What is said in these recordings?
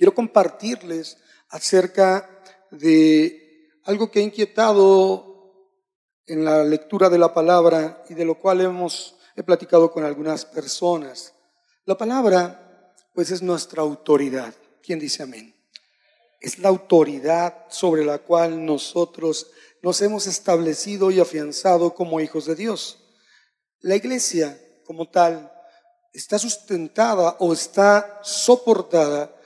quiero compartirles acerca de algo que ha inquietado en la lectura de la palabra y de lo cual hemos he platicado con algunas personas. La palabra, pues, es nuestra autoridad. ¿Quién dice amén? Es la autoridad sobre la cual nosotros nos hemos establecido y afianzado como hijos de Dios. La iglesia, como tal, está sustentada o está soportada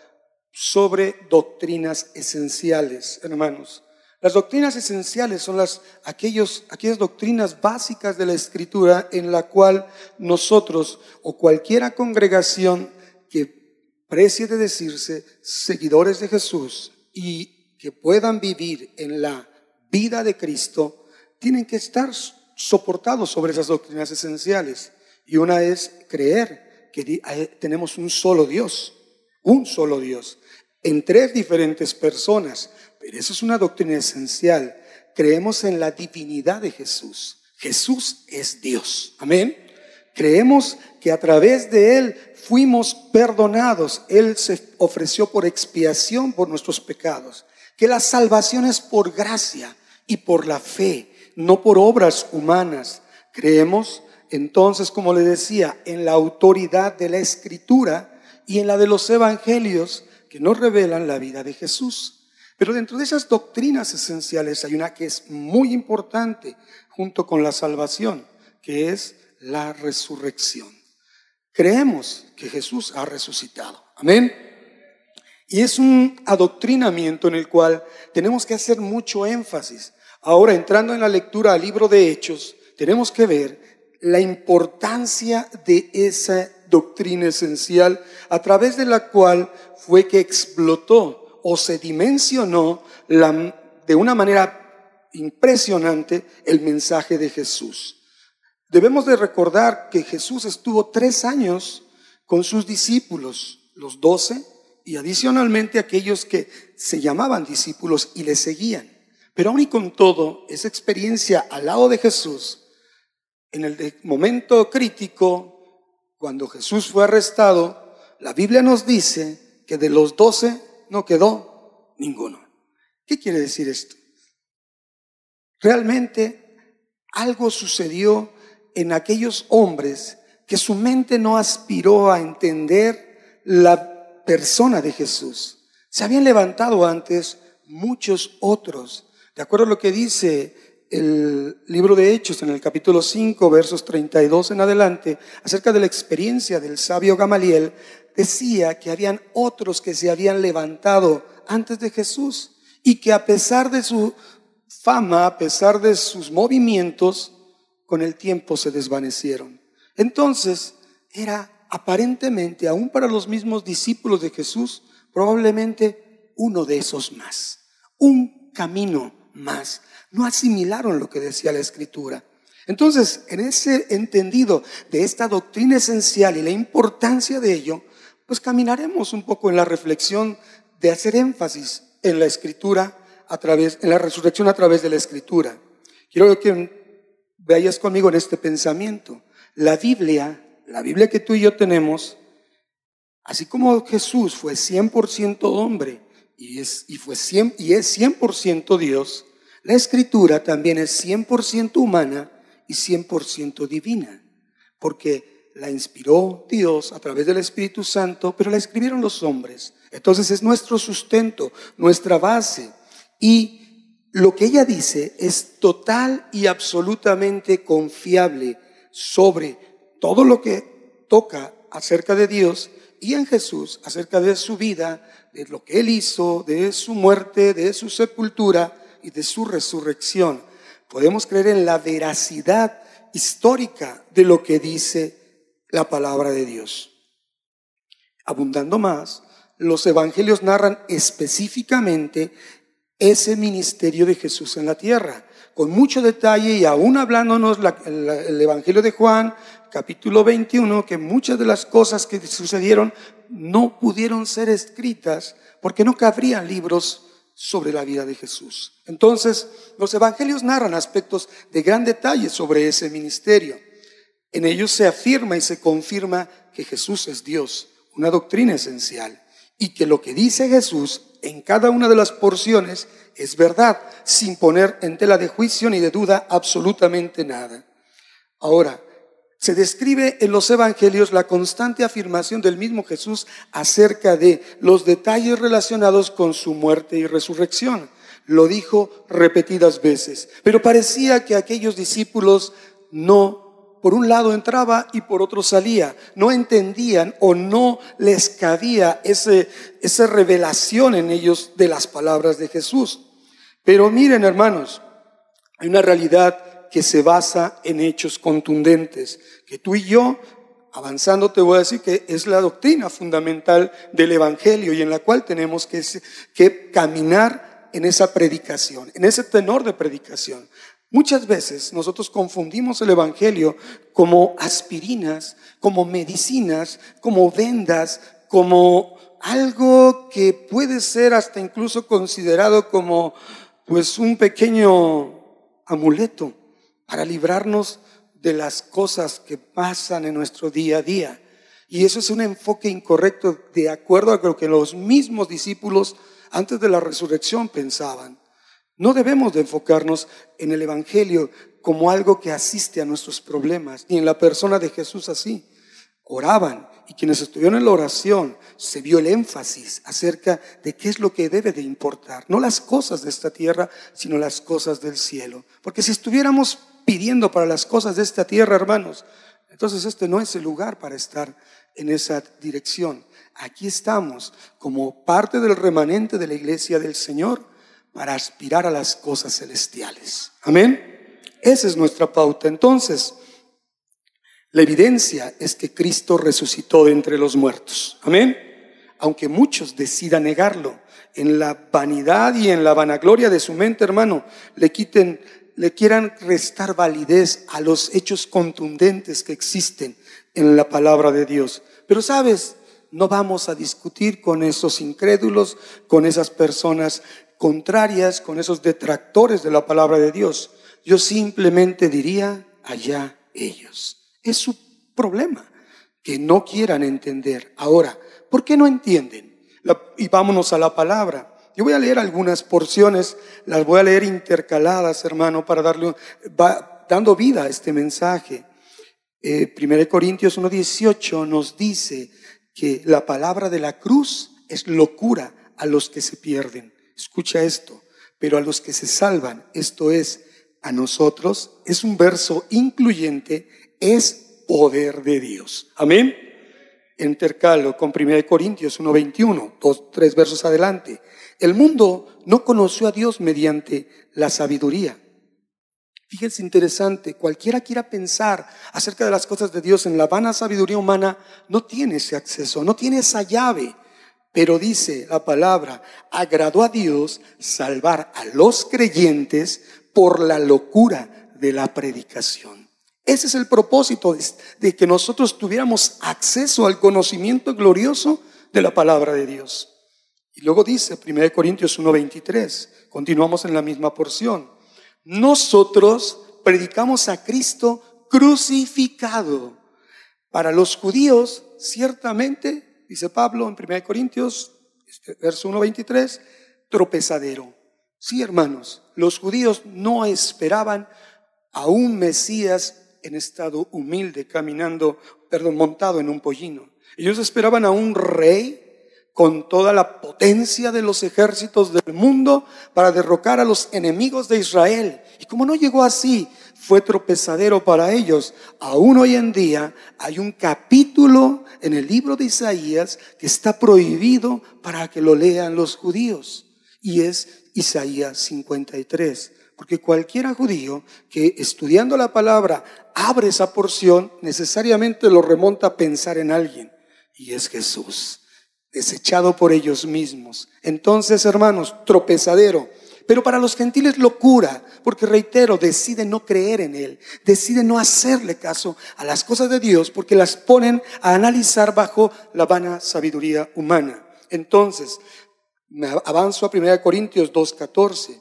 sobre doctrinas esenciales, hermanos. Las doctrinas esenciales son las, aquellos, aquellas doctrinas básicas de la escritura en la cual nosotros o cualquiera congregación que precie de decirse seguidores de Jesús y que puedan vivir en la vida de Cristo, tienen que estar soportados sobre esas doctrinas esenciales. Y una es creer que tenemos un solo Dios, un solo Dios, en tres diferentes personas pero eso es una doctrina esencial. Creemos en la divinidad de Jesús. Jesús es Dios. Amén. Creemos que a través de Él fuimos perdonados. Él se ofreció por expiación por nuestros pecados. Que la salvación es por gracia y por la fe, no por obras humanas. Creemos entonces, como le decía, en la autoridad de la Escritura y en la de los Evangelios que nos revelan la vida de Jesús. Pero dentro de esas doctrinas esenciales hay una que es muy importante junto con la salvación, que es la resurrección. Creemos que Jesús ha resucitado. Amén. Y es un adoctrinamiento en el cual tenemos que hacer mucho énfasis. Ahora, entrando en la lectura al libro de Hechos, tenemos que ver la importancia de esa doctrina esencial a través de la cual fue que explotó o se dimensionó de una manera impresionante el mensaje de Jesús. Debemos de recordar que Jesús estuvo tres años con sus discípulos, los doce, y adicionalmente aquellos que se llamaban discípulos y le seguían. Pero aún y con todo, esa experiencia al lado de Jesús, en el momento crítico, cuando Jesús fue arrestado, la Biblia nos dice que de los doce no quedó ninguno. ¿Qué quiere decir esto? Realmente algo sucedió en aquellos hombres que su mente no aspiró a entender la persona de Jesús. Se habían levantado antes muchos otros. De acuerdo a lo que dice el libro de Hechos en el capítulo 5, versos 32 en adelante, acerca de la experiencia del sabio Gamaliel, decía que habían otros que se habían levantado antes de Jesús y que a pesar de su fama, a pesar de sus movimientos, con el tiempo se desvanecieron. Entonces, era aparentemente, aún para los mismos discípulos de Jesús, probablemente uno de esos más, un camino más. No asimilaron lo que decía la Escritura. Entonces, en ese entendido de esta doctrina esencial y la importancia de ello, pues caminaremos un poco en la reflexión de hacer énfasis en la escritura a través, en la resurrección a través de la escritura. Quiero que veáis conmigo en este pensamiento. La Biblia, la Biblia que tú y yo tenemos, así como Jesús fue 100% hombre y es, y fue 100, y es 100% Dios, la escritura también es 100% humana y 100% divina. Porque la inspiró Dios a través del Espíritu Santo, pero la escribieron los hombres. Entonces es nuestro sustento, nuestra base. Y lo que ella dice es total y absolutamente confiable sobre todo lo que toca acerca de Dios y en Jesús, acerca de su vida, de lo que Él hizo, de su muerte, de su sepultura y de su resurrección. Podemos creer en la veracidad histórica de lo que dice la palabra de Dios. Abundando más, los evangelios narran específicamente ese ministerio de Jesús en la tierra, con mucho detalle y aún hablándonos el, Evangelio de Juan, capítulo 21, que muchas de las cosas que sucedieron no pudieron ser escritas porque no cabrían libros sobre la vida de Jesús. Entonces, los evangelios narran aspectos de gran detalle sobre ese ministerio. En ellos se afirma y se confirma que Jesús es Dios, una doctrina esencial. y que lo que dice Jesús en cada una de las porciones es verdad, sin poner en tela de juicio ni de duda absolutamente nada. Ahora, se describe en los evangelios la constante afirmación del mismo Jesús acerca de los detalles relacionados con su muerte y resurrección. Lo dijo repetidas veces, pero parecía que aquellos discípulos no por un lado entraba y por otro salía. No entendían o no les cabía ese, esa revelación en ellos de las palabras de Jesús. Pero miren, hermanos, hay una realidad que se basa en hechos contundentes, que tú y yo, avanzando, te voy a decir que es la doctrina fundamental del Evangelio y en la cual tenemos que, que caminar en esa predicación, en ese tenor de predicación. Muchas veces nosotros confundimos el Evangelio como aspirinas, como medicinas, como vendas, como algo que puede ser hasta incluso considerado como pues un pequeño amuleto para librarnos de las cosas que pasan en nuestro día a día. Y eso es un enfoque incorrecto de acuerdo a lo que los mismos discípulos antes de la resurrección pensaban. No debemos de enfocarnos en el Evangelio como algo que asiste a nuestros problemas, ni en la persona de Jesús así. Oraban y quienes estuvieron en la oración se vio el énfasis acerca de qué es lo que debe de importar. No las cosas de esta tierra, sino las cosas del cielo. Porque si estuviéramos pidiendo para las cosas de esta tierra, hermanos, entonces este no es el lugar para estar en esa dirección. Aquí estamos como parte del remanente de la iglesia del Señor para aspirar a las cosas celestiales. Amén. Esa es nuestra pauta. Entonces, la evidencia es que Cristo resucitó de entre los muertos. Amén. Aunque muchos decidan negarlo, en la vanidad y en la vanagloria de su mente, hermano, le quiten, le quieran restar validez a los hechos contundentes que existen en la palabra de Dios. Pero sabes, no vamos a discutir con esos incrédulos, con esas personas contrarias, con esos detractores de la palabra de Dios. Yo simplemente diría, allá ellos. Es su problema, que no quieran entender. Ahora, ¿por qué no entienden? y vámonos a la palabra. Yo voy a leer algunas porciones, las voy a leer intercaladas, hermano, para darle, va, dando vida a este mensaje. Eh, 1 Corintios 1.18 nos dice que la palabra de la cruz es locura a los que se pierden escucha esto, pero a los que se salvan, esto es, a nosotros, es un verso incluyente, es poder de Dios. Amén. Intercalo con 1 Corintios 1.21, dos, tres versos adelante. El mundo no conoció a Dios mediante la sabiduría. Fíjense interesante, cualquiera quiera pensar acerca de las cosas de Dios en la vana sabiduría humana, no tiene ese acceso, no tiene esa llave. Pero dice la palabra, agradó a Dios salvar a los creyentes por la locura de la predicación. Ese es el propósito de, que nosotros tuviéramos acceso al conocimiento glorioso de la palabra de Dios. Y luego dice 1 Corintios 1:23, continuamos en la misma porción. Nosotros predicamos a Cristo crucificado. Para los judíos, ciertamente dice Pablo en 1 Corintios, este, verso 1.23, tropezadero. Sí, hermanos, los judíos no esperaban a un Mesías en estado humilde, caminando, perdón, montado en un pollino. Ellos esperaban a un rey con toda la potencia de los ejércitos del mundo para derrocar a los enemigos de Israel. Y como no llegó así, fue tropezadero para ellos. Aún hoy en día hay un capítulo en el libro de Isaías que está prohibido para que lo lean los judíos. Y es Isaías 53. Porque cualquiera judío que estudiando la palabra abre esa porción, necesariamente lo remonta a pensar en alguien. Y es Jesús, desechado por ellos mismos. Entonces, hermanos, tropezadero pero para los gentiles locura, porque reitero, deciden no creer en Él, deciden no hacerle caso a las cosas de Dios porque las ponen a analizar bajo la vana sabiduría humana. Entonces, me avanzo a 1 Corintios 2.14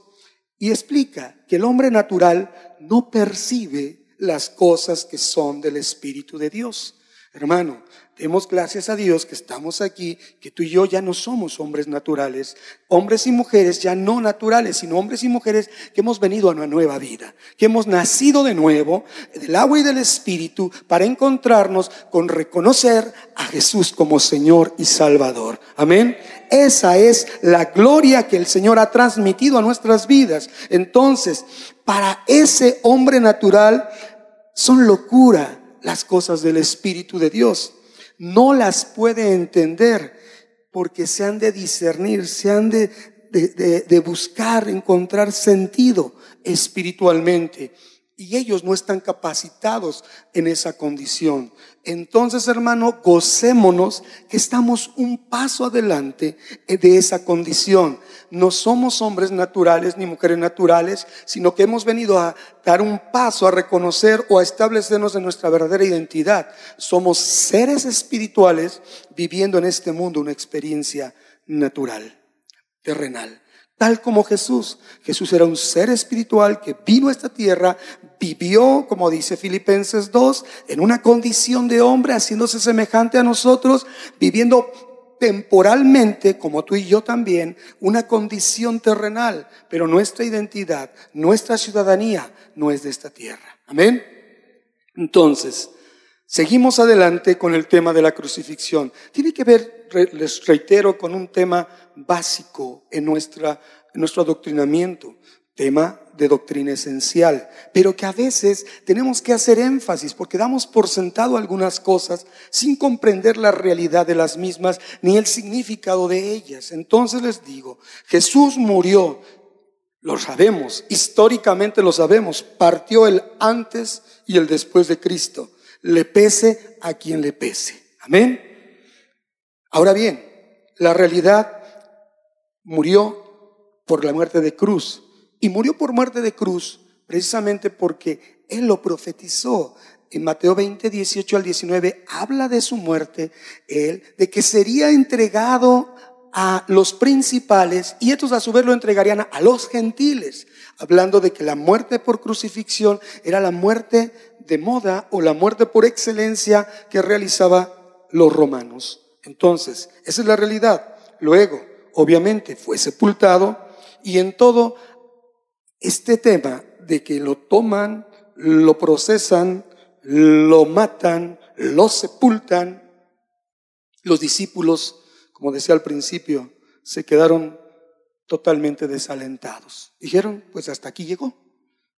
y explica que el hombre natural no percibe las cosas que son del Espíritu de Dios, Hermano, demos gracias a Dios que estamos aquí, que tú y yo ya no somos hombres naturales, hombres y mujeres ya no naturales, sino hombres y mujeres que hemos venido a una nueva vida, que hemos nacido de nuevo del agua y del Espíritu para encontrarnos con reconocer a Jesús como Señor y Salvador. Amén. Esa es la gloria que el Señor ha transmitido a nuestras vidas. Entonces, para ese hombre natural son locura las cosas del Espíritu de Dios. No las puede entender porque se han de discernir, se han de, de, buscar, encontrar sentido espiritualmente y ellos no están capacitados en esa condición. Entonces, hermano, gocémonos que estamos un paso adelante de esa condición. No somos hombres naturales ni mujeres naturales, sino que hemos venido a dar un paso a reconocer o a establecernos en nuestra verdadera identidad. Somos seres espirituales viviendo en este mundo una experiencia natural, terrenal tal como Jesús. Jesús era un ser espiritual que vino a esta tierra, vivió, como dice Filipenses 2, en una condición de hombre, haciéndose semejante a nosotros, viviendo temporalmente, como tú y yo también, una condición terrenal, pero nuestra identidad, nuestra ciudadanía no es de esta tierra. Amén. Entonces, seguimos adelante con el tema de la crucifixión. Tiene que ver, les reitero, con un tema básico en, nuestra, en nuestro adoctrinamiento, tema de doctrina esencial, pero que a veces tenemos que hacer énfasis porque damos por sentado algunas cosas sin comprender la realidad de las mismas ni el significado de ellas. Entonces les digo, Jesús murió, lo sabemos, históricamente lo sabemos, partió el antes y el después de Cristo. Le pese a quien le pese. Amén. Ahora bien, la realidad murió por la muerte de cruz. Y murió por muerte de cruz precisamente porque Él lo profetizó. En Mateo 20, 18 al 19 habla de su muerte, Él, de que sería entregado a los principales y estos a su vez lo entregarían a los gentiles, hablando de que la muerte por crucifixión era la muerte de moda o la muerte por excelencia que realizaba los romanos. Entonces, esa es la realidad. Luego, obviamente fue sepultado y en todo este tema de que lo toman, lo procesan, lo matan, lo sepultan, los discípulos, como decía al principio, se quedaron totalmente desalentados. Dijeron, pues hasta aquí llegó.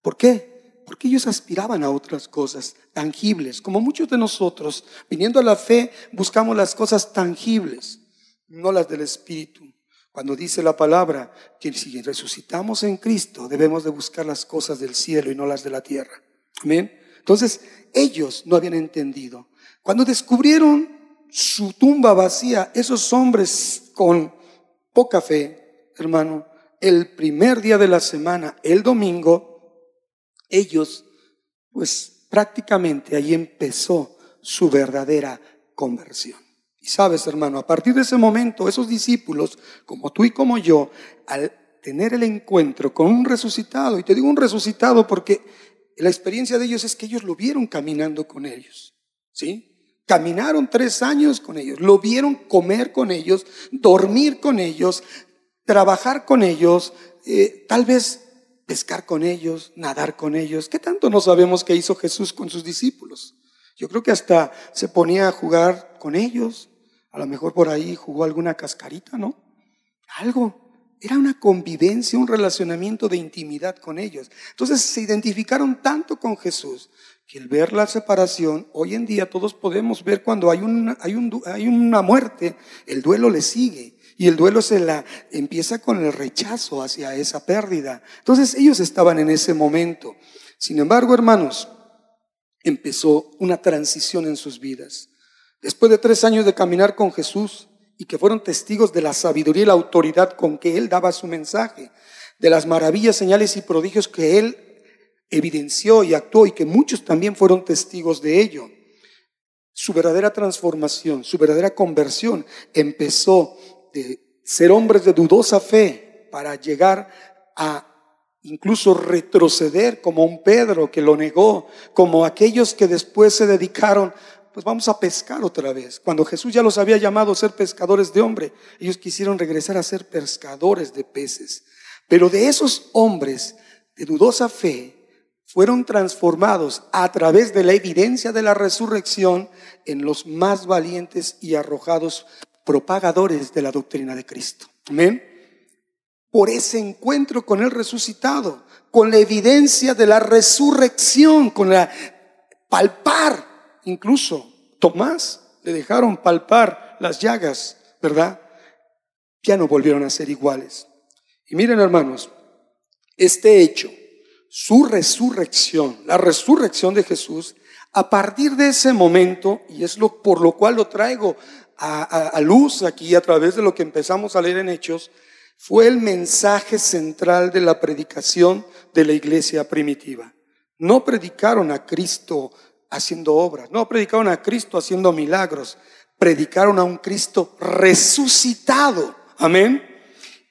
¿Por qué? Porque ellos aspiraban a otras cosas tangibles, como muchos de nosotros, viniendo a la fe, buscamos las cosas tangibles, no las del Espíritu. Cuando dice la palabra que si resucitamos en Cristo debemos de buscar las cosas del cielo y no las de la tierra. Amén. Entonces, ellos no habían entendido. Cuando descubrieron su tumba vacía, esos hombres con poca fe, hermano, el primer día de la semana, el domingo, ellos, pues prácticamente ahí empezó su verdadera conversión. Y sabes, hermano, a partir de ese momento, esos discípulos, como tú y como yo, al tener el encuentro con un resucitado, y te digo un resucitado porque la experiencia de ellos es que ellos lo vieron caminando con ellos, ¿sí? Caminaron tres años con ellos, lo vieron comer con ellos, dormir con ellos, trabajar con ellos, eh, tal vez pescar con ellos, nadar con ellos. ¿Qué tanto no sabemos que hizo Jesús con sus discípulos? Yo creo que hasta se ponía a jugar con ellos, a lo mejor por ahí jugó alguna cascarita, ¿no? Algo. Era una convivencia, un relacionamiento de intimidad con ellos. Entonces se identificaron tanto con Jesús que el ver la separación, hoy en día todos podemos ver cuando hay una, hay, un, hay una muerte, el duelo le sigue. Y el duelo se la empieza con el rechazo hacia esa pérdida. Entonces ellos estaban en ese momento. Sin embargo, hermanos, empezó una transición en sus vidas. Después de tres años de caminar con Jesús y que fueron testigos de la sabiduría y la autoridad con que Él daba su mensaje, de las maravillas, señales y prodigios que Él evidenció y actuó y que muchos también fueron testigos de ello. Su verdadera transformación, su verdadera conversión empezó de ser hombres de dudosa fe para llegar a incluso retroceder como un Pedro que lo negó, como aquellos que después se dedicaron pues vamos a pescar otra vez. Cuando Jesús ya los había llamado a ser pescadores de hombre, ellos quisieron regresar a ser pescadores de peces. Pero de esos hombres de dudosa fe fueron transformados a través de la evidencia de la resurrección en los más valientes y arrojados propagadores de la doctrina de Cristo. Amén. Por ese encuentro con el resucitado, con la evidencia de la resurrección, con la palpar Incluso Tomás le dejaron palpar las llagas, ¿verdad? Ya no volvieron a ser iguales. Y miren hermanos, este hecho, su resurrección, la resurrección de Jesús, a partir de ese momento, y es lo, por lo cual lo traigo a, a luz aquí a través de lo que empezamos a leer en Hechos, fue el mensaje central de la predicación de la iglesia primitiva. No predicaron a Cristo haciendo obras. No predicaron a Cristo haciendo milagros. Predicaron a un Cristo resucitado. Amén.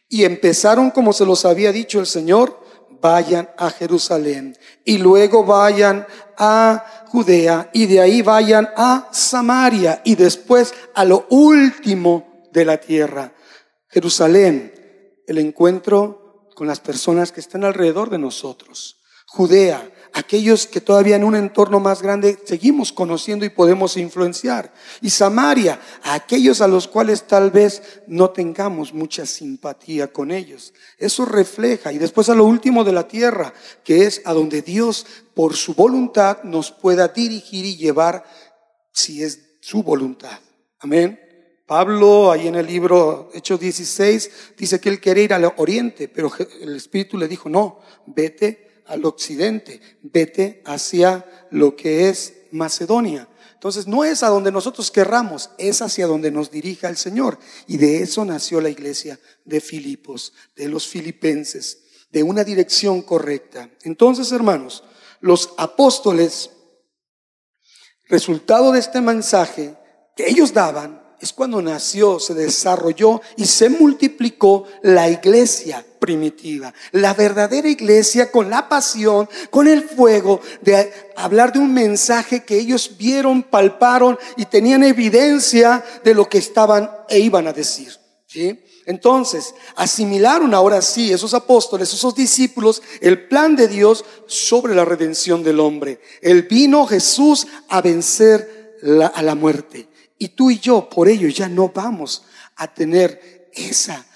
Y empezaron como se los había dicho el Señor, vayan a Jerusalén y luego vayan a Judea y de ahí vayan a Samaria y después a lo último de la tierra. Jerusalén, el encuentro con las personas que están alrededor de nosotros. Judea, aquellos que todavía en un entorno más grande seguimos conociendo y podemos influenciar. Y Samaria, a aquellos a los cuales tal vez no tengamos mucha simpatía con ellos. Eso refleja. Y después a lo último de la tierra, que es a donde Dios, por su voluntad, nos pueda dirigir y llevar si es su voluntad. Amén. Pablo, ahí en el libro Hechos 16, dice que él quería ir al oriente, pero el Espíritu le dijo, no, vete al occidente, vete hacia lo que es Macedonia. Entonces no es a donde nosotros querramos, es hacia donde nos dirija el Señor. Y de eso nació la iglesia de Filipos, de los filipenses, de una dirección correcta. Entonces, hermanos, los apóstoles, resultado de este mensaje que ellos daban, es cuando nació, se desarrolló y se multiplicó la iglesia primitiva. La verdadera iglesia con la pasión, con el fuego de hablar de un mensaje que ellos vieron, palparon y tenían evidencia de lo que estaban e iban a decir. ¿sí? Entonces, asimilaron ahora sí esos apóstoles, esos discípulos, el plan de Dios sobre la redención del hombre. El vino Jesús a vencer a la muerte. Y tú y yo, por ello, ya no vamos a tener esa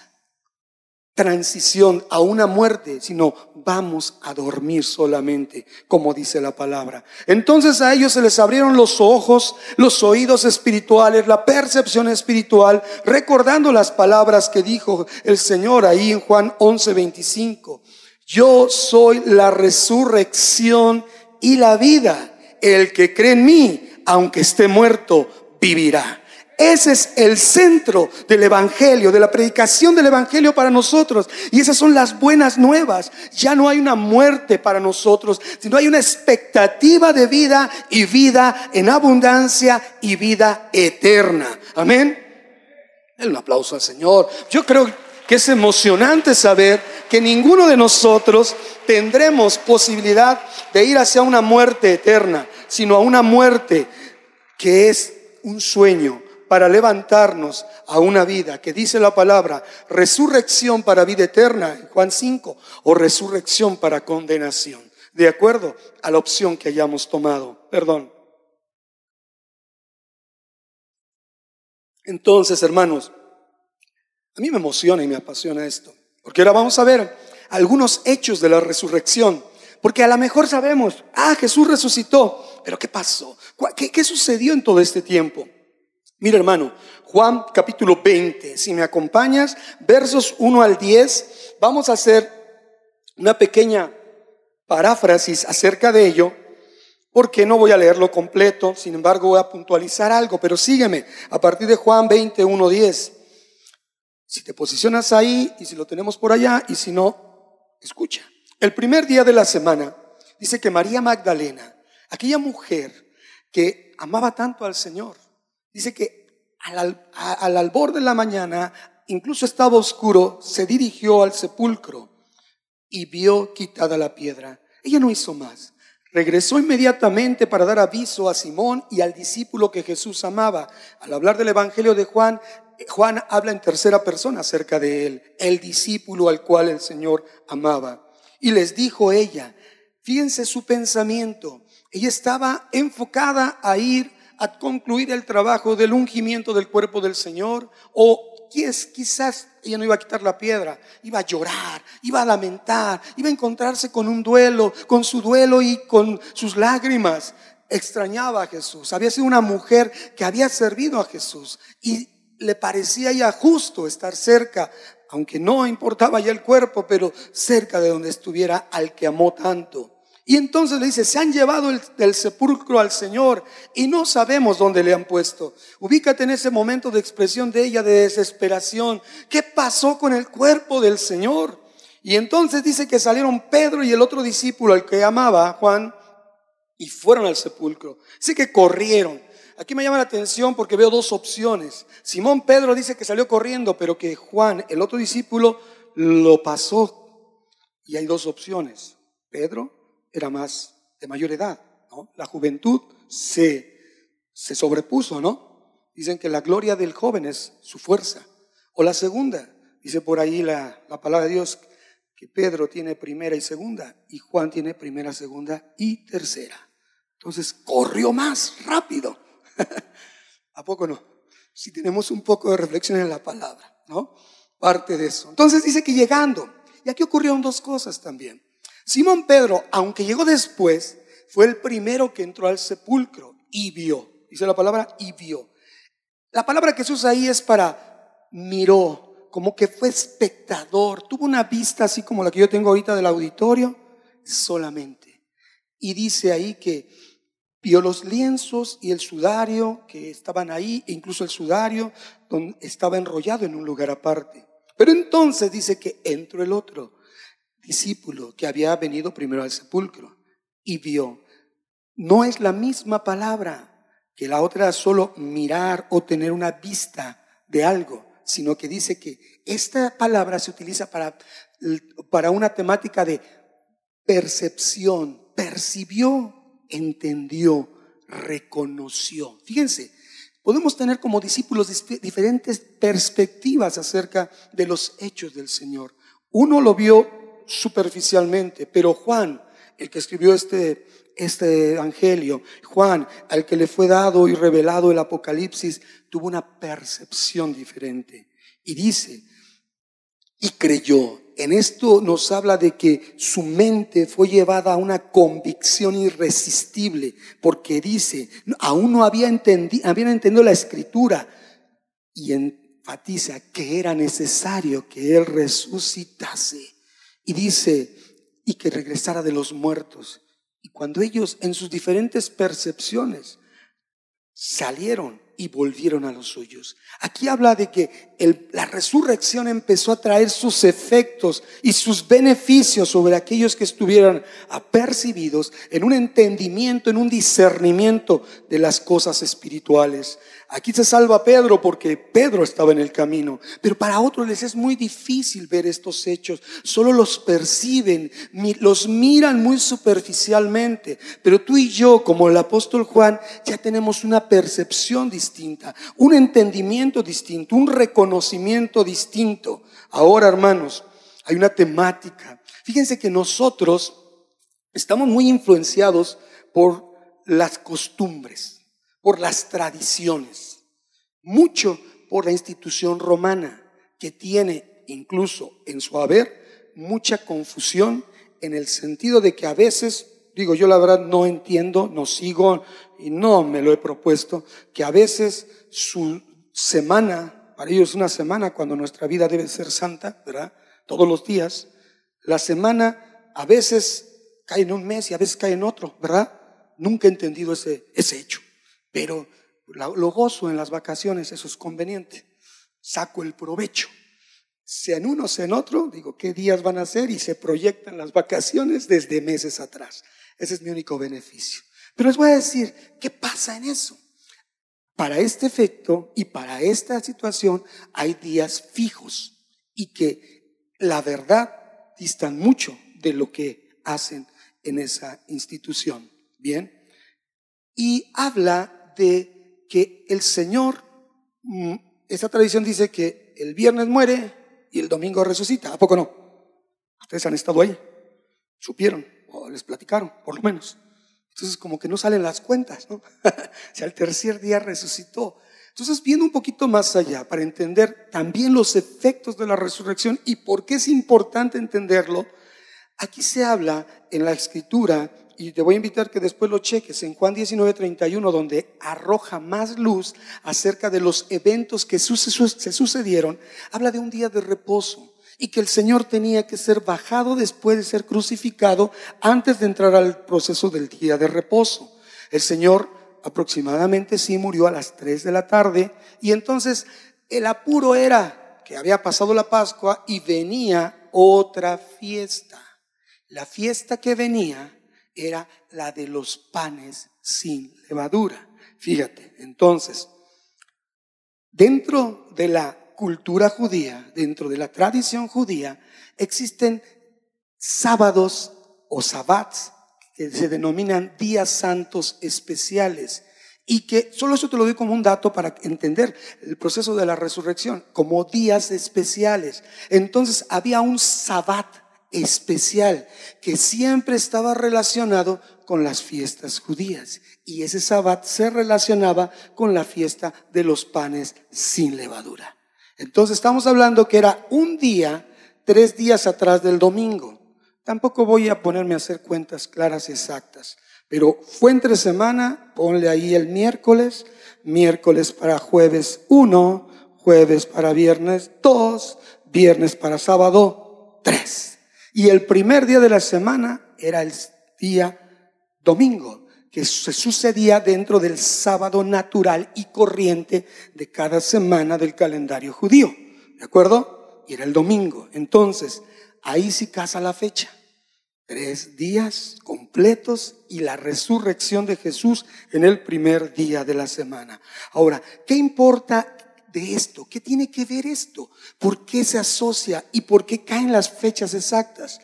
transición a una muerte, sino vamos a dormir solamente, como dice la palabra. Entonces a ellos se les abrieron los ojos, los oídos espirituales, la percepción espiritual, recordando las palabras que dijo el Señor ahí en Juan 11:25. Yo soy la resurrección y la vida. El que cree en mí, aunque esté muerto, vivirá. Ese es el centro del Evangelio, de la predicación del Evangelio para nosotros. Y esas son las buenas nuevas. Ya no hay una muerte para nosotros, sino hay una expectativa de vida y vida en abundancia y vida eterna. Amén. Un aplauso al Señor. Yo creo que es emocionante saber que ninguno de nosotros tendremos posibilidad de ir hacia una muerte eterna, sino a una muerte que es un sueño para levantarnos a una vida, que dice la palabra, resurrección para vida eterna, en Juan 5, o resurrección para condenación, de acuerdo a la opción que hayamos tomado. Perdón. Entonces, hermanos, a mí me emociona y me apasiona esto, porque ahora vamos a ver algunos hechos de la resurrección, porque a lo mejor sabemos, ah, Jesús resucitó, pero ¿qué pasó? ¿Qué, qué sucedió en todo este tiempo? Mira hermano, Juan capítulo 20, si me acompañas, versos 1 al 10, vamos a hacer una pequeña paráfrasis acerca de ello, porque no voy a leerlo completo, sin embargo voy a puntualizar algo, pero sígueme a partir de Juan 20, 1, 10. Si te posicionas ahí y si lo tenemos por allá y si no, escucha. El primer día de la semana dice que María Magdalena, aquella mujer que amaba tanto al Señor, Dice que al, al albor de la mañana, incluso estaba oscuro, se dirigió al sepulcro y vio quitada la piedra. Ella no hizo más. Regresó inmediatamente para dar aviso a Simón y al discípulo que Jesús amaba. Al hablar del Evangelio de Juan, Juan habla en tercera persona acerca de él, el discípulo al cual el Señor amaba. Y les dijo ella, fíjense su pensamiento, ella estaba enfocada a ir a concluir el trabajo del ungimiento del cuerpo del Señor o quizás ella no iba a quitar la piedra, iba a llorar, iba a lamentar, iba a encontrarse con un duelo, con su duelo y con sus lágrimas. Extrañaba a Jesús. Había sido una mujer que había servido a Jesús y le parecía ya justo estar cerca, aunque no importaba ya el cuerpo, pero cerca de donde estuviera al que amó tanto. Y entonces le dice, se han llevado del sepulcro al Señor y no sabemos dónde le han puesto. Ubícate en ese momento de expresión de ella, de desesperación. ¿Qué pasó con el cuerpo del Señor? Y entonces dice que salieron Pedro y el otro discípulo, al que amaba, Juan, y fueron al sepulcro. Así que corrieron. Aquí me llama la atención porque veo dos opciones. Simón Pedro dice que salió corriendo, pero que Juan, el otro discípulo, lo pasó. Y hay dos opciones. Pedro era más de mayor edad, ¿no? La juventud se, se sobrepuso, ¿no? Dicen que la gloria del joven es su fuerza. O la segunda, dice por ahí la, la palabra de Dios, que Pedro tiene primera y segunda, y Juan tiene primera, segunda y tercera. Entonces corrió más rápido. ¿A poco no? Si tenemos un poco de reflexión en la palabra, ¿no? Parte de eso. Entonces dice que llegando, y aquí ocurrieron dos cosas también. Simón Pedro, aunque llegó después, fue el primero que entró al sepulcro y vio. Dice la palabra y vio. La palabra que se usa ahí es para miró, como que fue espectador, tuvo una vista así como la que yo tengo ahorita del auditorio, solamente. Y dice ahí que vio los lienzos y el sudario que estaban ahí, e incluso el sudario donde estaba enrollado en un lugar aparte. Pero entonces dice que entró el otro discípulo que había venido primero al sepulcro y vio. No es la misma palabra que la otra solo mirar o tener una vista de algo, sino que dice que esta palabra se utiliza para, para una temática de percepción, percibió, entendió, reconoció. Fíjense, podemos tener como discípulos diferentes perspectivas acerca de los hechos del Señor. Uno lo vio superficialmente, pero Juan, el que escribió este, este evangelio, Juan, al que le fue dado y revelado el Apocalipsis, tuvo una percepción diferente. Y dice, y creyó. En esto nos habla de que su mente fue llevada a una convicción irresistible, porque dice, aún no había entendido, entendido la escritura y enfatiza que era necesario que él resucitase. Y dice, y que regresara de los muertos. Y cuando ellos en sus diferentes percepciones salieron y volvieron a los suyos. Aquí habla de que la resurrección empezó a traer sus efectos y sus beneficios sobre aquellos que estuvieran apercibidos en un entendimiento, en un discernimiento de las cosas espirituales. Aquí se salva Pedro porque Pedro estaba en el camino, pero para otros les es muy difícil ver estos hechos, solo los perciben, los miran muy superficialmente, pero tú y yo, como el apóstol Juan, ya tenemos una percepción distinta, un entendimiento distinto, un reconocimiento distinto. Ahora, hermanos, hay una temática. Fíjense que nosotros estamos muy influenciados por las costumbres por las tradiciones, mucho por la institución romana, que tiene incluso en su haber mucha confusión en el sentido de que a veces, digo yo la verdad no entiendo, no sigo y no me lo he propuesto, que a veces su semana, para ellos una semana cuando nuestra vida debe ser santa, ¿verdad? Todos los días, la semana a veces cae en un mes y a veces cae en otro, ¿verdad? Nunca he entendido ese, ese hecho. Pero lo gozo en las vacaciones, eso es conveniente. Saco el provecho. Sea en uno, sea en otro, digo, ¿qué días van a ser? Y se proyectan las vacaciones desde meses atrás. Ese es mi único beneficio. Pero les voy a decir, ¿qué pasa en eso? Para este efecto y para esta situación hay días fijos y que la verdad distan mucho de lo que hacen en esa institución. Bien. Y habla de que el Señor, mm, esa tradición dice que el viernes muere y el domingo resucita. ¿A poco no? Ustedes han estado ahí, supieron, o les platicaron, por lo menos. Entonces, como que no salen las cuentas, ¿no? o sea, tercer día resucitó. Entonces, viendo un poquito más allá, para entender también los efectos de la resurrección y por qué es importante entenderlo, aquí se habla en la escritura, y te voy a invitar que después lo cheques, en Juan 19, 31, donde arroja más luz acerca de los eventos que se sucedieron, habla de un día de reposo y que el Señor tenía que ser bajado después de ser crucificado antes de entrar al proceso del día de reposo. El Señor aproximadamente sí murió a las 3 de la tarde y entonces el apuro era que había pasado la Pascua y venía otra fiesta. La fiesta que venía era la de los panes sin levadura. Fíjate, entonces, dentro de la cultura judía, dentro de la tradición judía, existen sábados o sabbats que se denominan días santos especiales y que solo eso te lo doy como un dato para entender el proceso de la resurrección, como días especiales. Entonces había un sabbat especial que siempre estaba relacionado con las fiestas judías y ese sabbat se relacionaba con la fiesta de los panes sin levadura. Entonces estamos hablando que era un día, tres días atrás del domingo. Tampoco voy a ponerme a hacer cuentas claras y exactas, pero fue entre semana, ponle ahí el miércoles, miércoles para jueves 1, jueves para viernes 2, viernes para sábado 3. Y el primer día de la semana era el día domingo, que se sucedía dentro del sábado natural y corriente de cada semana del calendario judío. ¿De acuerdo? Y era el domingo. Entonces, ahí sí casa la fecha tres días completos y la resurrección de Jesús en el primer día de la semana. Ahora, ¿qué importa de esto? ¿Qué tiene que ver esto? ¿Por qué se asocia y por qué caen las fechas exactas?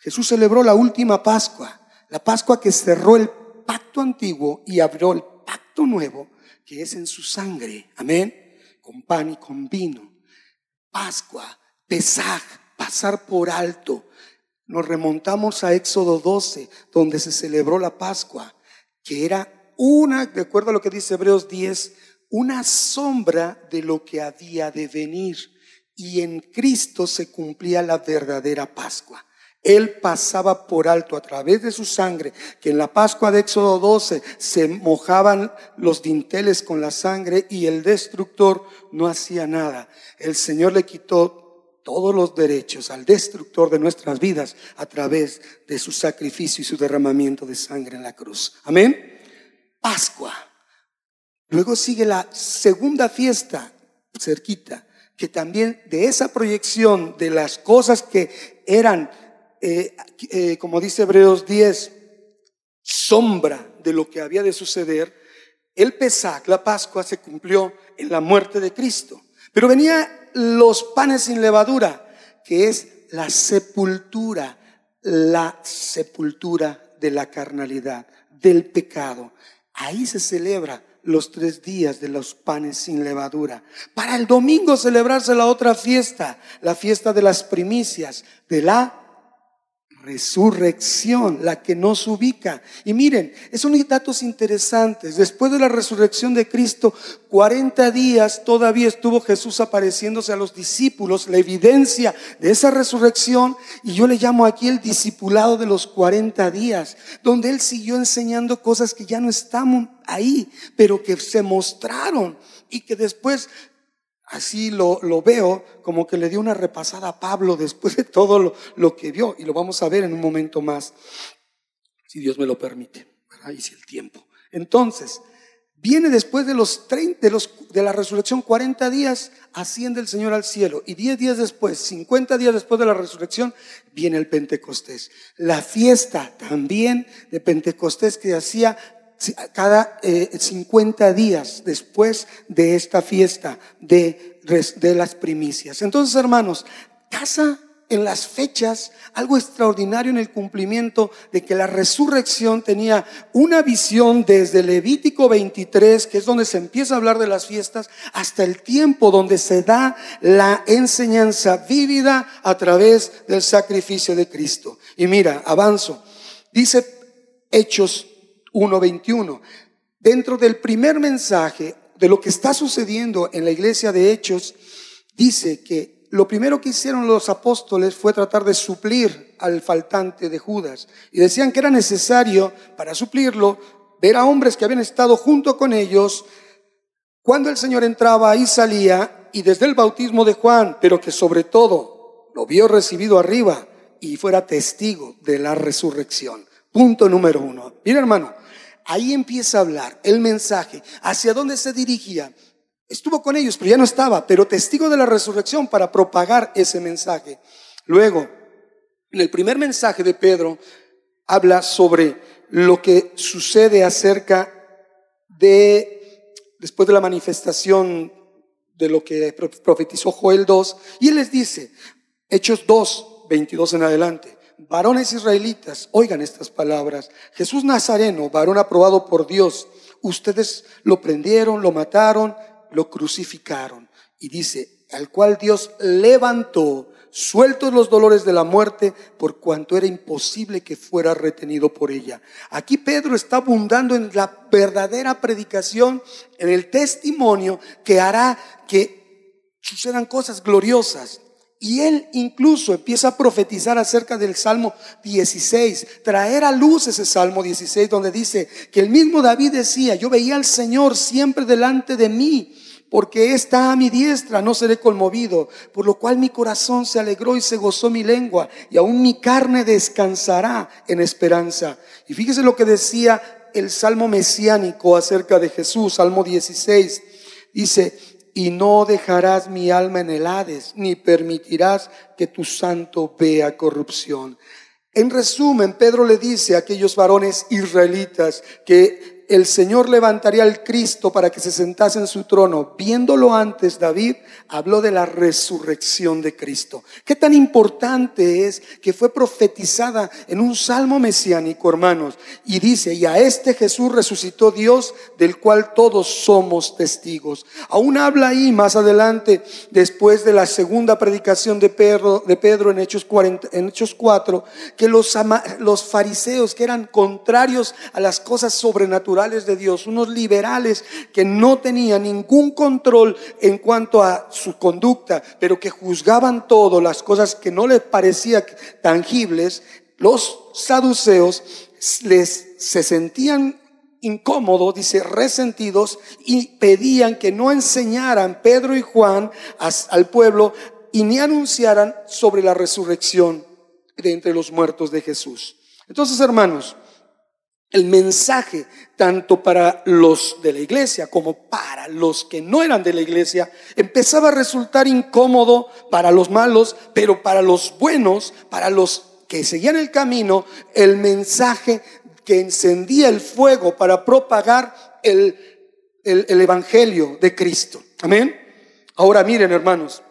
Jesús celebró la última Pascua, la Pascua que cerró el pacto antiguo y abrió el pacto nuevo, que es en su sangre. Amén. Con pan y con vino. Pascua, Pesaj, pasar por alto, nos remontamos a Éxodo 12, donde se celebró la Pascua, que era una, de acuerdo a lo que dice Hebreos 10, una sombra de lo que había de venir. Y en Cristo se cumplía la verdadera Pascua. Él pasaba por alto a través de su sangre, que en la Pascua de Éxodo 12 se mojaban los dinteles con la sangre y el destructor no hacía nada. El Señor le quitó todos los derechos al destructor de nuestras vidas a través de su sacrificio y su derramamiento de sangre en la cruz. Amén. Pascua. Luego sigue la segunda fiesta cerquita, que también de esa proyección de las cosas que eran, eh, eh, como dice Hebreos 10, sombra de lo que había de suceder, el Pesach, la Pascua, se cumplió en la muerte de Cristo. Pero venía los panes sin levadura, que es la sepultura, la sepultura de la carnalidad, del pecado. Ahí se celebra los tres días de los panes sin levadura. Para el domingo celebrarse la otra fiesta, la fiesta de las primicias, de la resurrección, la que nos ubica. Y miren, son datos interesantes. Después de la resurrección de Cristo, 40 días todavía estuvo Jesús apareciéndose a los discípulos, la evidencia de esa resurrección, y yo le llamo aquí el discipulado de los 40 días, donde Él siguió enseñando cosas que ya no estamos ahí, pero que se mostraron y que después Así lo, veo como que le dio una repasada a Pablo después de todo lo, lo, que vio y lo vamos a ver en un momento más, si Dios me lo permite, ¿verdad? y si el tiempo. Entonces, viene después de los 30, de, los, de la resurrección, 40 días, asciende el Señor al cielo y 10 días después, 50 días después de la resurrección, viene el Pentecostés. La fiesta también de Pentecostés que hacía cada 50 eh, días después de esta fiesta de, de las primicias. Entonces, hermanos, casa en las fechas algo extraordinario en el cumplimiento de que la resurrección tenía una visión desde Levítico 23, que es donde se empieza a hablar de las fiestas, hasta el tiempo donde se da la enseñanza vívida a través del sacrificio de Cristo. Y mira, avanzo. Dice Hechos 1.21. Dentro del primer mensaje de lo que está sucediendo en la iglesia de Hechos, dice que lo primero que hicieron los apóstoles fue tratar de suplir al faltante de Judas. Y decían que era necesario, para suplirlo, ver a hombres que habían estado junto con ellos cuando el Señor entraba y salía, y desde el bautismo de Juan, pero que sobre todo lo vio recibido arriba y fuera testigo de la resurrección. Punto número uno. Mira hermano, ahí empieza a hablar el mensaje, hacia dónde se dirigía Estuvo con ellos, pero ya no estaba, pero testigo de la resurrección para propagar ese mensaje. Luego, en el primer mensaje de Pedro, habla sobre lo que sucede acerca de, después de la manifestación de lo que profetizó Joel 2, y él les dice, Hechos 2, 22 en adelante, varones israelitas, oigan estas palabras, Jesús Nazareno, varón aprobado por Dios, ustedes lo prendieron, lo mataron, lo crucificaron. Y dice, al cual Dios levantó, sueltos los dolores de la muerte, por cuanto era imposible que fuera retenido por ella. Aquí Pedro está abundando en la verdadera predicación, en el testimonio que hará que sucedan cosas gloriosas. Y él incluso empieza a profetizar acerca del Salmo 16, traer a luz ese Salmo 16 donde dice que el mismo David decía, yo veía al Señor siempre delante de mí, porque está a mi diestra, no seré conmovido, por lo cual mi corazón se alegró y se gozó mi lengua, y aún mi carne descansará en esperanza. Y fíjese lo que decía el Salmo mesiánico acerca de Jesús, Salmo 16, dice, y no dejarás mi alma en el Hades, ni permitirás que tu santo vea corrupción. En resumen, Pedro le dice a aquellos varones israelitas que el Señor levantaría al Cristo para que se sentase en su trono. Viéndolo antes, David habló de la resurrección de Cristo. Qué tan importante es que fue profetizada en un salmo mesiánico, hermanos. Y dice, y a este Jesús resucitó Dios, del cual todos somos testigos. Aún habla ahí más adelante, después de la segunda predicación de Pedro, en, Hechos 40, en Hechos 4, que los, los fariseos que eran contrarios a las cosas sobrenaturales, de Dios, unos liberales que no tenían ningún control en cuanto a su conducta, pero que juzgaban todo, las cosas que no les parecían tangibles, los saduceos les se sentían incómodos, dice, resentidos, y pedían que no enseñaran Pedro y Juan al pueblo y ni anunciaran sobre la resurrección de entre los muertos de Jesús. Entonces, hermanos, el mensaje, tanto para los de la iglesia como para los que no eran de la iglesia, empezaba a resultar incómodo para los malos, pero para los buenos, para los que seguían el camino, el mensaje que encendía el fuego para propagar el, el, evangelio de Cristo. Amén. Ahora miren, hermanos,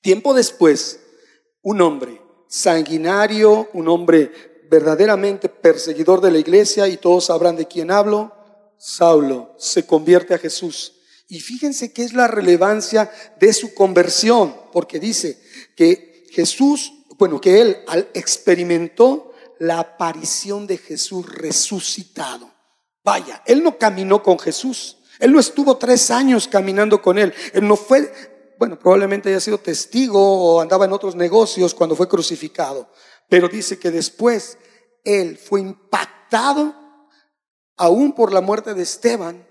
tiempo después, un hombre sanguinario, un hombre verdaderamente perseguidor de la iglesia, y todos sabrán de quién hablo, Saulo se convierte a Jesús. Y fíjense qué es la relevancia de su conversión, porque dice que Jesús, bueno, que él experimentó la aparición de Jesús resucitado. Vaya, él no caminó con Jesús, él no estuvo tres años caminando con él, él no fue, bueno, probablemente haya sido testigo o andaba en otros negocios cuando fue crucificado, pero dice que después él fue impactado, aún por la muerte de Esteban,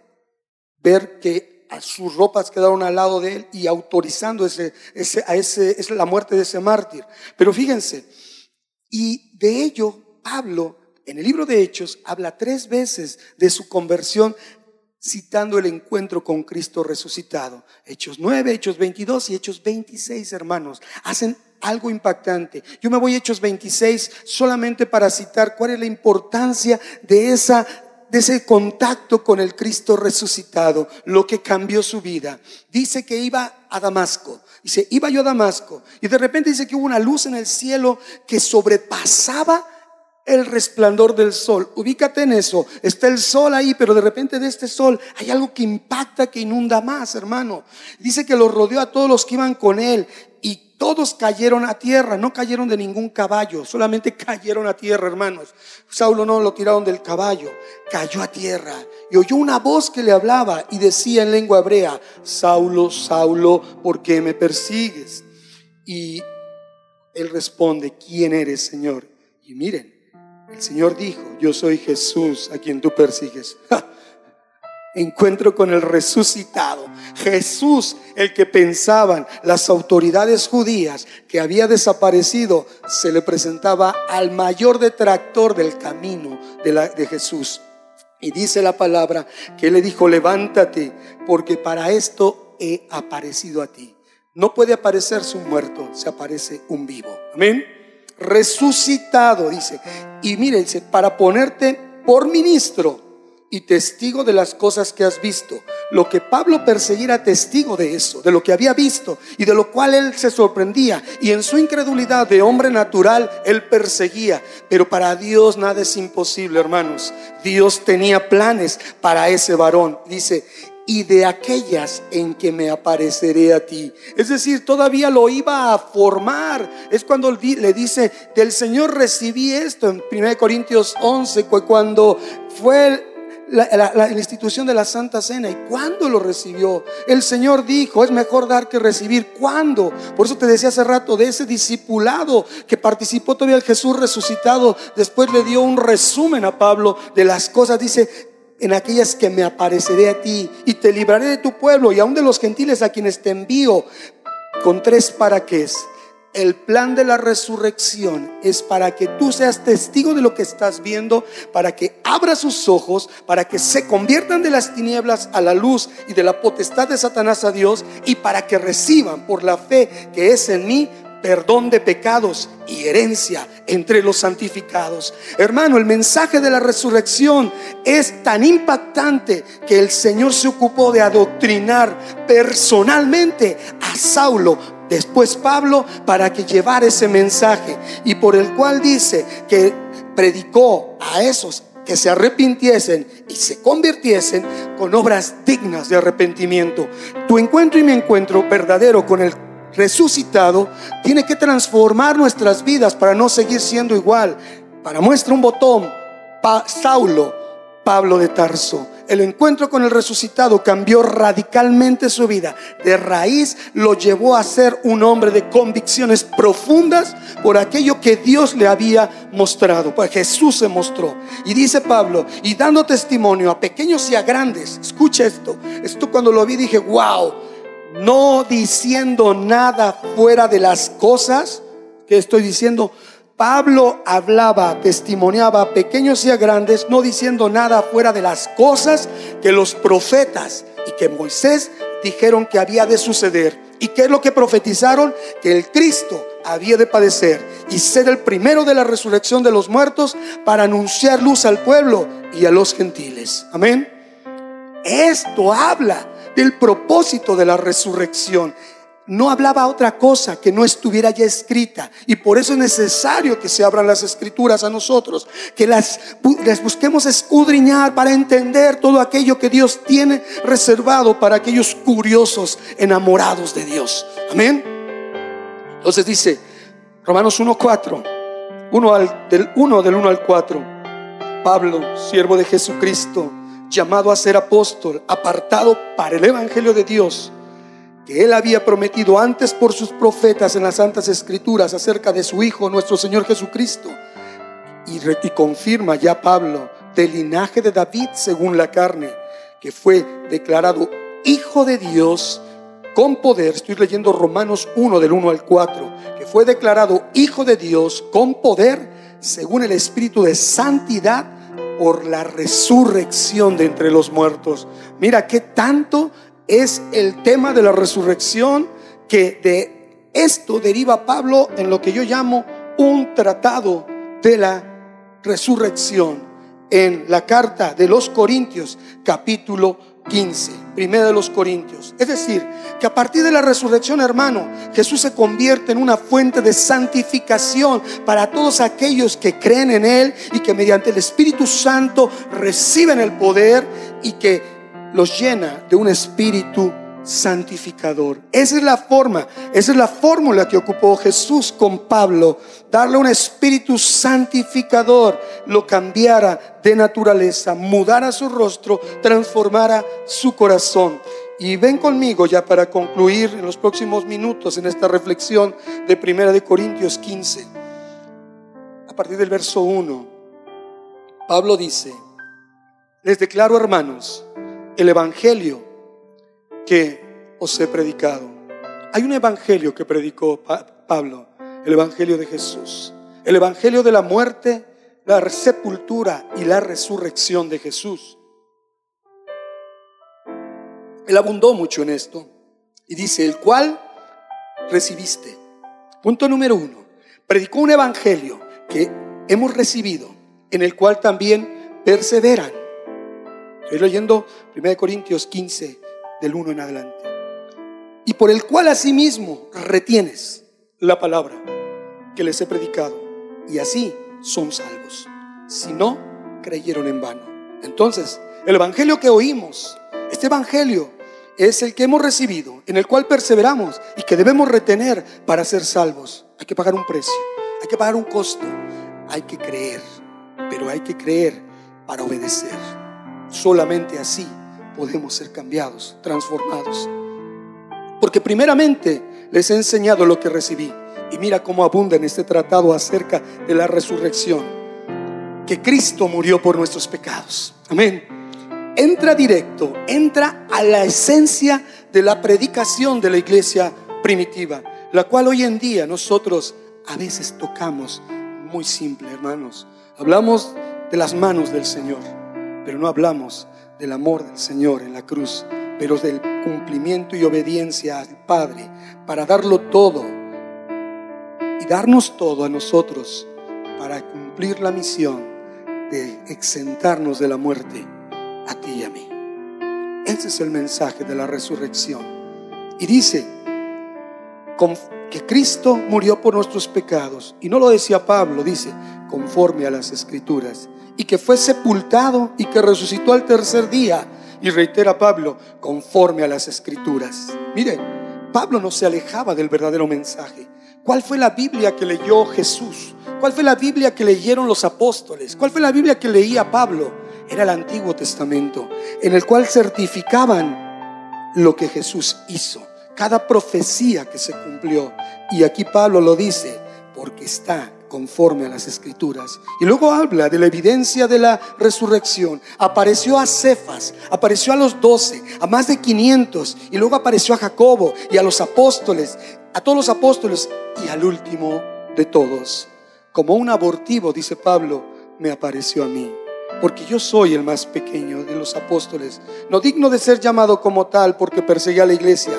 ver que sus ropas quedaron al lado de él y autorizando ese, ese, a ese, la muerte de ese mártir. Pero fíjense, y de ello Pablo, en el libro de Hechos, habla tres veces de su conversión citando el encuentro con Cristo resucitado. Hechos 9, Hechos 22 y Hechos 26, hermanos, hacen algo impactante. Yo me voy a Hechos 26 solamente para citar cuál es la importancia de esa de ese contacto con el Cristo resucitado, lo que cambió su vida. Dice que iba a Damasco. Dice, iba yo a Damasco. Y de repente dice que hubo una luz en el cielo que sobrepasaba el resplandor del sol. Ubícate en eso. Está el sol ahí, pero de repente de este sol hay algo que impacta, que inunda más, hermano. Dice que lo rodeó a todos los que iban con él y todos cayeron a tierra, no cayeron de ningún caballo, solamente cayeron a tierra, hermanos. Saulo no lo tiraron del caballo, cayó a tierra y oyó una voz que le hablaba y decía en lengua hebrea, Saulo, Saulo, ¿por qué me persigues? Y él responde, ¿quién eres, Señor? Y miren, el Señor dijo, yo soy Jesús a quien tú persigues. Encuentro con el resucitado. Jesús, el que pensaban las autoridades judías que había desaparecido, se le presentaba al mayor detractor del camino de, de Jesús. Y dice la palabra que le dijo, levántate, porque para esto he aparecido a ti. No puede aparecerse un muerto, se aparece un vivo. Amén resucitado, dice. Y mire, dice, para ponerte por ministro y testigo de las cosas que has visto. Lo que Pablo perseguía testigo de eso, de lo que había visto y de lo cual él se sorprendía. Y en su incredulidad de hombre natural, él perseguía. Pero para Dios nada es imposible, hermanos. Dios tenía planes para ese varón. Dice, y de aquellas en que me apareceré a ti. Es decir, todavía lo iba a formar. Es cuando le dice, del Señor recibí esto en 1 Corintios 11, cuando fue la, institución de la Santa Cena. ¿Y cuándo lo recibió? El Señor dijo, es mejor dar que recibir. ¿Cuándo? Por eso te decía hace rato de ese discipulado que participó todavía el Jesús resucitado. Después le dio un resumen a Pablo de las cosas. Dice, en aquellas que me apareceré a ti y te libraré de tu pueblo y aún de los gentiles a quienes te envío con tres para qué es. El plan de la resurrección es para que tú seas testigo de lo que estás viendo, para que abra sus ojos, para que se conviertan de las tinieblas a la luz y de la potestad de Satanás a Dios y para que reciban por la fe que es en mí perdón de pecados y herencia entre los santificados. Hermano, el mensaje de la resurrección es tan impactante que el Señor se ocupó de adoctrinar personalmente a Saulo, después Pablo, para que llevara ese mensaje y por el cual dice que predicó a esos que se arrepintiesen y se convirtiesen con obras dignas de arrepentimiento. Tu encuentro y mi encuentro verdadero con el resucitado tiene que transformar nuestras vidas para no seguir siendo igual. Para muestra un botón, Saulo, Pablo de Tarso. El encuentro con el resucitado cambió radicalmente su vida. De raíz lo llevó a ser un hombre de convicciones profundas por aquello que Dios le había mostrado. Pues Jesús se mostró. Y dice Pablo, y dando testimonio a pequeños y a grandes. Escucha esto. Esto cuando lo vi dije, wow no diciendo nada fuera de las cosas que estoy diciendo. Pablo hablaba, testimoniaba a pequeños y a grandes, no diciendo nada fuera de las cosas que los profetas y que Moisés dijeron que había de suceder. ¿Y qué es lo que profetizaron? Que el Cristo había de padecer y ser el primero de la resurrección de los muertos para anunciar luz al pueblo y a los gentiles. Amén. Esto habla del propósito de la resurrección. No hablaba otra cosa que no estuviera ya escrita. Y por eso es necesario que se abran las escrituras a nosotros, que las, busquemos escudriñar para entender todo aquello que Dios tiene reservado para aquellos curiosos, enamorados de Dios. Amén. Entonces dice Romanos 1.4, 1 al, del 1 del 1 al 4, Pablo, siervo de Jesucristo llamado a ser apóstol, apartado para el Evangelio de Dios, que él había prometido antes por sus profetas en las Santas Escrituras acerca de su Hijo, nuestro Señor Jesucristo. Y, y confirma ya Pablo del linaje de David según la carne, que fue declarado Hijo de Dios con poder. Estoy leyendo Romanos 1 del 1 al 4, que fue declarado Hijo de Dios con poder según el Espíritu de Santidad por la resurrección de entre los muertos. Mira qué tanto es el tema de la resurrección que de esto deriva Pablo en lo que yo llamo un tratado de la resurrección. en la carta de los Corintios, capítulo 15, primera de los Corintios. Es decir, que a partir de la resurrección, hermano, Jesús se convierte en una fuente de santificación para todos aquellos que creen en Él y que mediante el Espíritu Santo reciben el poder y que los llena de un espíritu santificador. Esa es la forma, esa es la fórmula que ocupó Jesús con Pablo, darle un espíritu santificador, lo cambiara de naturaleza, mudara su rostro, transformara su corazón. Y ven conmigo ya para concluir en los próximos minutos en esta reflexión de Primera de Corintios 15. A partir del verso 1, Pablo dice, les declaro hermanos, el evangelio que os he predicado. Hay un evangelio que predicó Pablo, el evangelio de Jesús, el evangelio de la muerte, la sepultura y la resurrección de Jesús. Él abundó mucho en esto y dice, el cual recibiste. Punto número uno, predicó un evangelio que hemos recibido, en el cual también perseveran. Estoy leyendo 1 Corintios 15, del 1 en adelante. Y por el cual asimismo retienes la palabra que les he predicado. Y así son salvos. Si no, creyeron en vano. Entonces, el Evangelio que oímos, este Evangelio es el que hemos recibido, en el cual perseveramos y que debemos retener para ser salvos. Hay que pagar un precio, hay que pagar un costo, hay que creer, pero hay que creer para obedecer. Solamente así podemos ser cambiados, transformados. Porque primeramente les he enseñado lo que recibí. Y mira cómo abunda en este tratado acerca de la resurrección. Que Cristo murió por nuestros pecados. Amén. Entra directo, entra a la esencia de la predicación de la iglesia primitiva, la cual hoy en día nosotros a veces tocamos muy simple, hermanos. Hablamos de las manos del Señor, pero no hablamos del amor del Señor en la cruz, pero del cumplimiento y obediencia al Padre para darlo todo y darnos todo a nosotros para cumplir la misión de exentarnos de la muerte a ti y a mí. Ese es el mensaje de la resurrección. Y dice que Cristo murió por nuestros pecados. Y no lo decía Pablo, dice, conforme a las escrituras y que fue sepultado y que resucitó al tercer día. Y reitera Pablo, conforme a las escrituras. Mire, Pablo no se alejaba del verdadero mensaje. ¿Cuál fue la Biblia que leyó Jesús? ¿Cuál fue la Biblia que leyeron los apóstoles? ¿Cuál fue la Biblia que leía Pablo? Era el Antiguo Testamento, en el cual certificaban lo que Jesús hizo, cada profecía que se cumplió. Y aquí Pablo lo dice, porque está conforme a las escrituras. Y luego habla de la evidencia de la resurrección. Apareció a Cefas, apareció a los doce, a más de 500, y luego apareció a Jacobo y a los apóstoles, a todos los apóstoles y al último de todos. Como un abortivo, dice Pablo, me apareció a mí. Porque yo soy el más pequeño de los apóstoles, no digno de ser llamado como tal porque perseguí a la iglesia,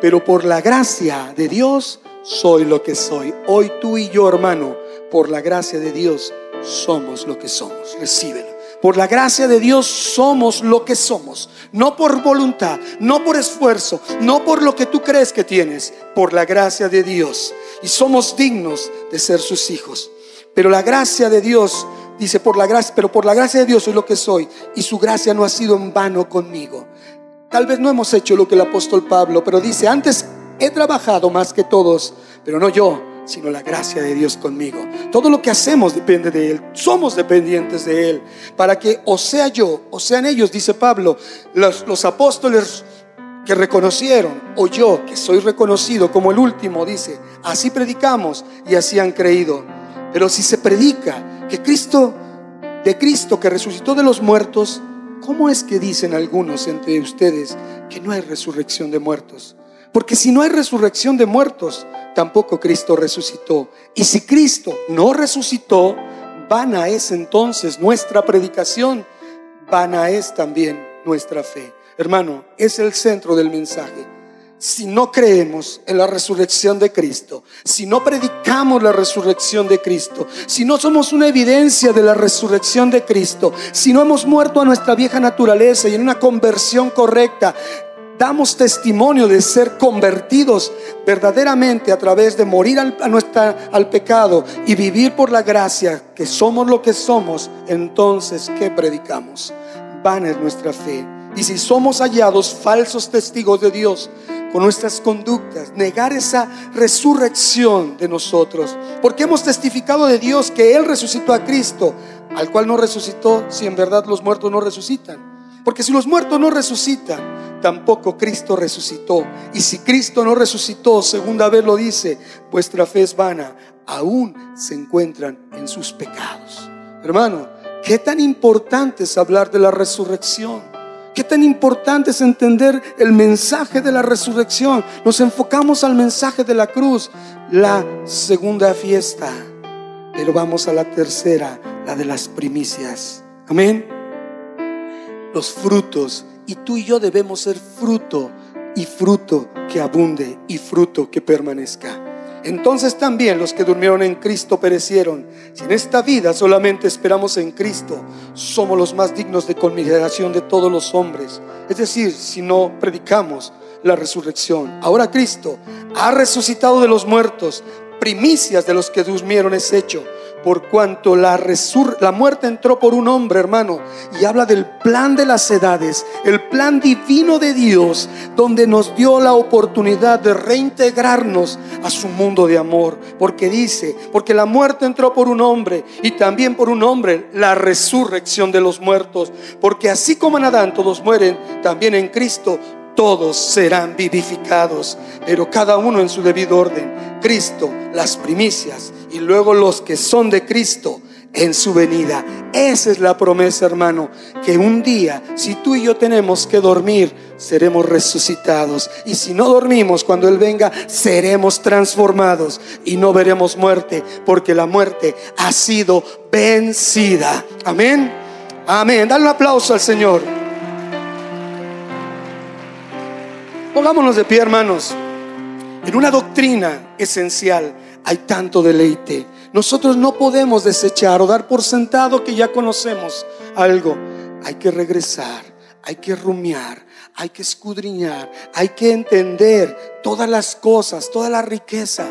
pero por la gracia de Dios soy lo que soy. Hoy tú y yo, hermano, por la gracia de Dios somos lo que somos. Recíbelo. Por la gracia de Dios somos lo que somos. No por voluntad, no por esfuerzo, no por lo que tú crees que tienes. Por la gracia de Dios. Y somos dignos de ser sus hijos. Pero la gracia de Dios, dice, por la gracia, pero por la gracia de Dios soy lo que soy. Y su gracia no ha sido en vano conmigo. Tal vez no hemos hecho lo que el apóstol Pablo, pero dice, antes he trabajado más que todos, pero no yo sino la gracia de Dios conmigo. Todo lo que hacemos depende de Él. Somos dependientes de Él. Para que o sea yo, o sean ellos, dice Pablo, los, los apóstoles que reconocieron, o yo, que soy reconocido como el último, dice, así predicamos y así han creído. Pero si se predica que Cristo, de Cristo que resucitó de los muertos, ¿cómo es que dicen algunos entre ustedes que no hay resurrección de muertos? Porque si no hay resurrección de muertos, tampoco Cristo resucitó. Y si Cristo no resucitó, vana es entonces nuestra predicación, vana es también nuestra fe. Hermano, es el centro del mensaje. Si no creemos en la resurrección de Cristo, si no predicamos la resurrección de Cristo, si no somos una evidencia de la resurrección de Cristo, si no hemos muerto a nuestra vieja naturaleza y en una conversión correcta, damos testimonio de ser convertidos verdaderamente a través de morir al, a nuestra, al pecado y vivir por la gracia, que somos lo que somos, entonces, ¿qué predicamos? Van es nuestra fe. Y si somos hallados falsos testigos de Dios, con nuestras conductas, negar esa resurrección de nosotros. Porque hemos testificado de Dios que Él resucitó a Cristo, al cual no resucitó si en verdad los muertos no resucitan. Porque si los muertos no resucitan, tampoco Cristo resucitó. Y si Cristo no resucitó, segunda vez lo dice, vuestra fe es vana, aún se encuentran en sus pecados. Hermano, qué tan importante es hablar de la resurrección. Qué tan importante es entender el mensaje de la resurrección. Nos enfocamos al mensaje de la cruz, la segunda fiesta. Pero vamos a la tercera, la de las primicias. Amén. Los frutos. Y tú y yo debemos ser fruto y fruto que abunde y fruto que permanezca. Entonces también los que durmieron en Cristo perecieron. Si en esta vida solamente esperamos en Cristo, somos los más dignos de conmiseración de todos los hombres. Es decir, si no predicamos la resurrección. Ahora Cristo ha resucitado de los muertos, primicias de los que durmieron es hecho por cuanto la, muerte entró por un hombre, hermano, y habla del plan de las edades, el plan divino de Dios, donde nos dio la oportunidad de reintegrarnos a su mundo de amor. Porque dice, porque la muerte entró por un hombre y también por un hombre la resurrección de los muertos. Porque así como en Adán todos mueren, también en Cristo todos serán vivificados, pero cada uno en su debido orden. Cristo, las primicias, y luego los que son de Cristo en su venida. Esa es la promesa, hermano, que un día, si tú y yo tenemos que dormir, seremos resucitados. Y si no dormimos, cuando Él venga, seremos transformados y no veremos muerte, porque la muerte ha sido vencida. Amén. Amén. Dale un aplauso al Señor. Pongámonos de pie, hermanos. En una doctrina esencial hay tanto deleite. Nosotros no podemos desechar o dar por sentado que ya conocemos algo. Hay que regresar, hay que rumiar, hay que escudriñar, hay que entender todas las cosas, toda la riqueza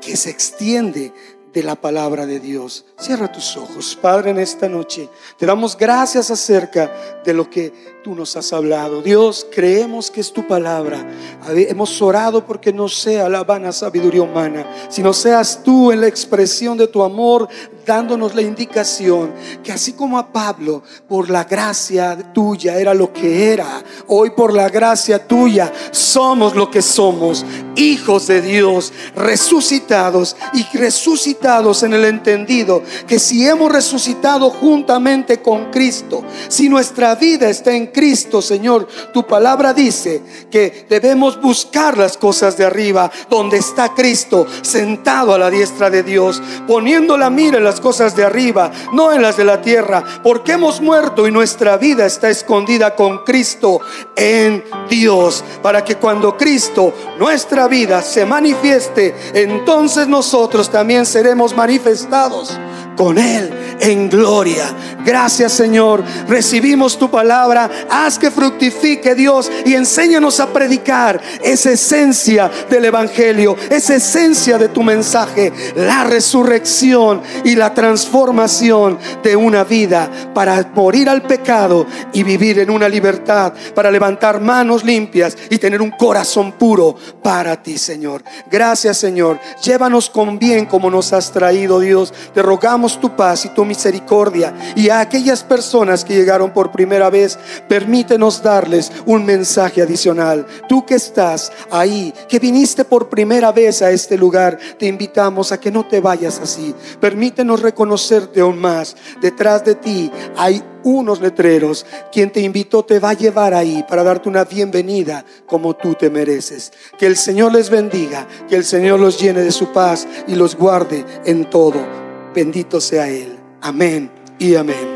que se extiende de la palabra de Dios. Cierra tus ojos, Padre, en esta noche. Te damos gracias acerca de lo que tú nos has hablado. Dios, creemos que es tu palabra. Hemos orado porque no sea la vana sabiduría humana, sino seas tú en la expresión de tu amor, dándonos la indicación que así como a Pablo, por la gracia tuya era lo que era, hoy por la gracia tuya somos lo que somos, hijos de Dios, resucitados y resucitados en el entendido que si hemos resucitado juntamente con Cristo, si nuestra vida está en Cristo, Señor, tu palabra dice que debemos buscar las cosas de arriba, donde está Cristo sentado a la diestra de Dios, poniendo la mira en las cosas de arriba, no en las de la tierra, porque hemos muerto y nuestra vida está escondida con Cristo en Dios, para que cuando Cristo, nuestra vida, se manifieste, entonces nosotros también seremos manifestados con Él en gloria. Gracias Señor. Recibimos tu palabra. Haz que fructifique Dios y enséñanos a predicar esa esencia del Evangelio, esa esencia de tu mensaje, la resurrección y la transformación de una vida para morir al pecado y vivir en una libertad, para levantar manos limpias y tener un corazón puro para ti Señor. Gracias Señor. Llévanos con bien como nos has traído Dios. Te tu paz y tu misericordia. Y a aquellas personas que llegaron por primera vez, permítenos darles un mensaje adicional. Tú que estás ahí, que viniste por primera vez a este lugar, te invitamos a que no te vayas así. Permítenos reconocerte aún más. Detrás de ti hay unos letreros. Quien te invitó te va a llevar ahí para darte una bienvenida como tú te mereces. Que el Señor les bendiga, que el Señor los llene de su paz y los guarde en todo. Bendito sea Él. Amén y amén.